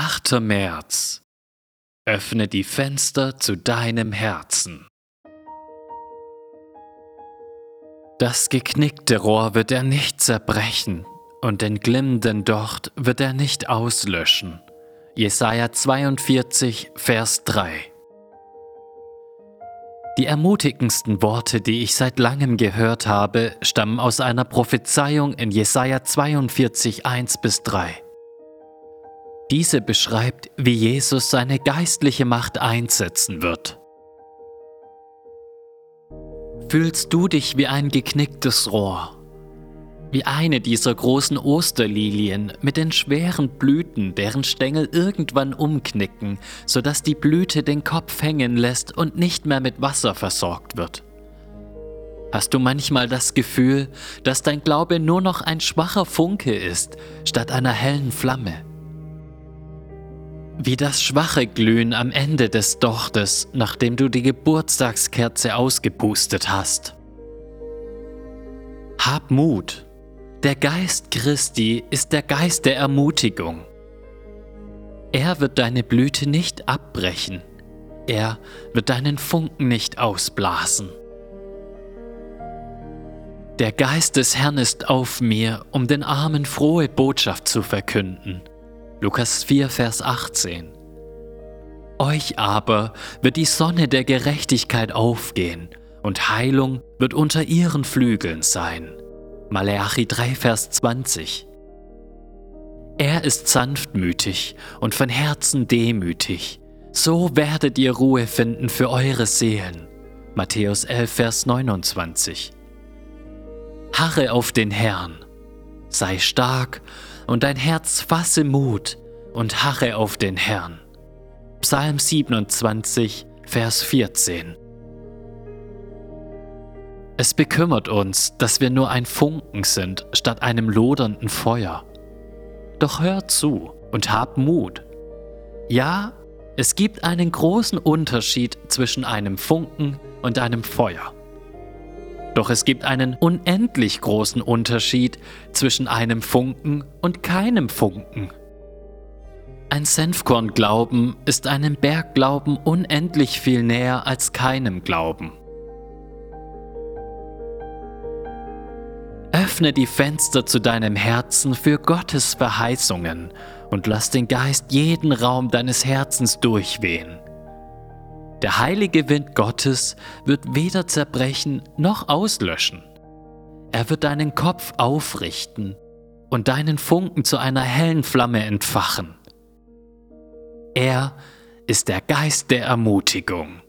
8. März. Öffne die Fenster zu deinem Herzen. Das geknickte Rohr wird er nicht zerbrechen und den glimmenden Docht wird er nicht auslöschen. Jesaja 42, Vers 3. Die ermutigendsten Worte, die ich seit langem gehört habe, stammen aus einer Prophezeiung in Jesaja 42, 1 bis 3. Diese beschreibt, wie Jesus seine geistliche Macht einsetzen wird. Fühlst du dich wie ein geknicktes Rohr? Wie eine dieser großen Osterlilien mit den schweren Blüten, deren Stängel irgendwann umknicken, sodass die Blüte den Kopf hängen lässt und nicht mehr mit Wasser versorgt wird. Hast du manchmal das Gefühl, dass dein Glaube nur noch ein schwacher Funke ist, statt einer hellen Flamme? Wie das schwache Glühen am Ende des Dochtes, nachdem du die Geburtstagskerze ausgepustet hast. Hab Mut. Der Geist Christi ist der Geist der Ermutigung. Er wird deine Blüte nicht abbrechen. Er wird deinen Funken nicht ausblasen. Der Geist des Herrn ist auf mir, um den Armen frohe Botschaft zu verkünden. Lukas 4, Vers 18. Euch aber wird die Sonne der Gerechtigkeit aufgehen und Heilung wird unter ihren Flügeln sein. Maleachi 3, Vers 20. Er ist sanftmütig und von Herzen demütig. So werdet ihr Ruhe finden für eure Seelen. Matthäus 11, Vers 29. Harre auf den Herrn. Sei stark und dein Herz fasse Mut und harre auf den Herrn. Psalm 27, Vers 14. Es bekümmert uns, dass wir nur ein Funken sind statt einem lodernden Feuer. Doch hör zu und hab Mut. Ja, es gibt einen großen Unterschied zwischen einem Funken und einem Feuer. Doch es gibt einen unendlich großen Unterschied zwischen einem Funken und keinem Funken. Ein Senfkornglauben ist einem Bergglauben unendlich viel näher als keinem Glauben. Öffne die Fenster zu deinem Herzen für Gottes Verheißungen und lass den Geist jeden Raum deines Herzens durchwehen. Der heilige Wind Gottes wird weder zerbrechen noch auslöschen. Er wird deinen Kopf aufrichten und deinen Funken zu einer hellen Flamme entfachen. Er ist der Geist der Ermutigung.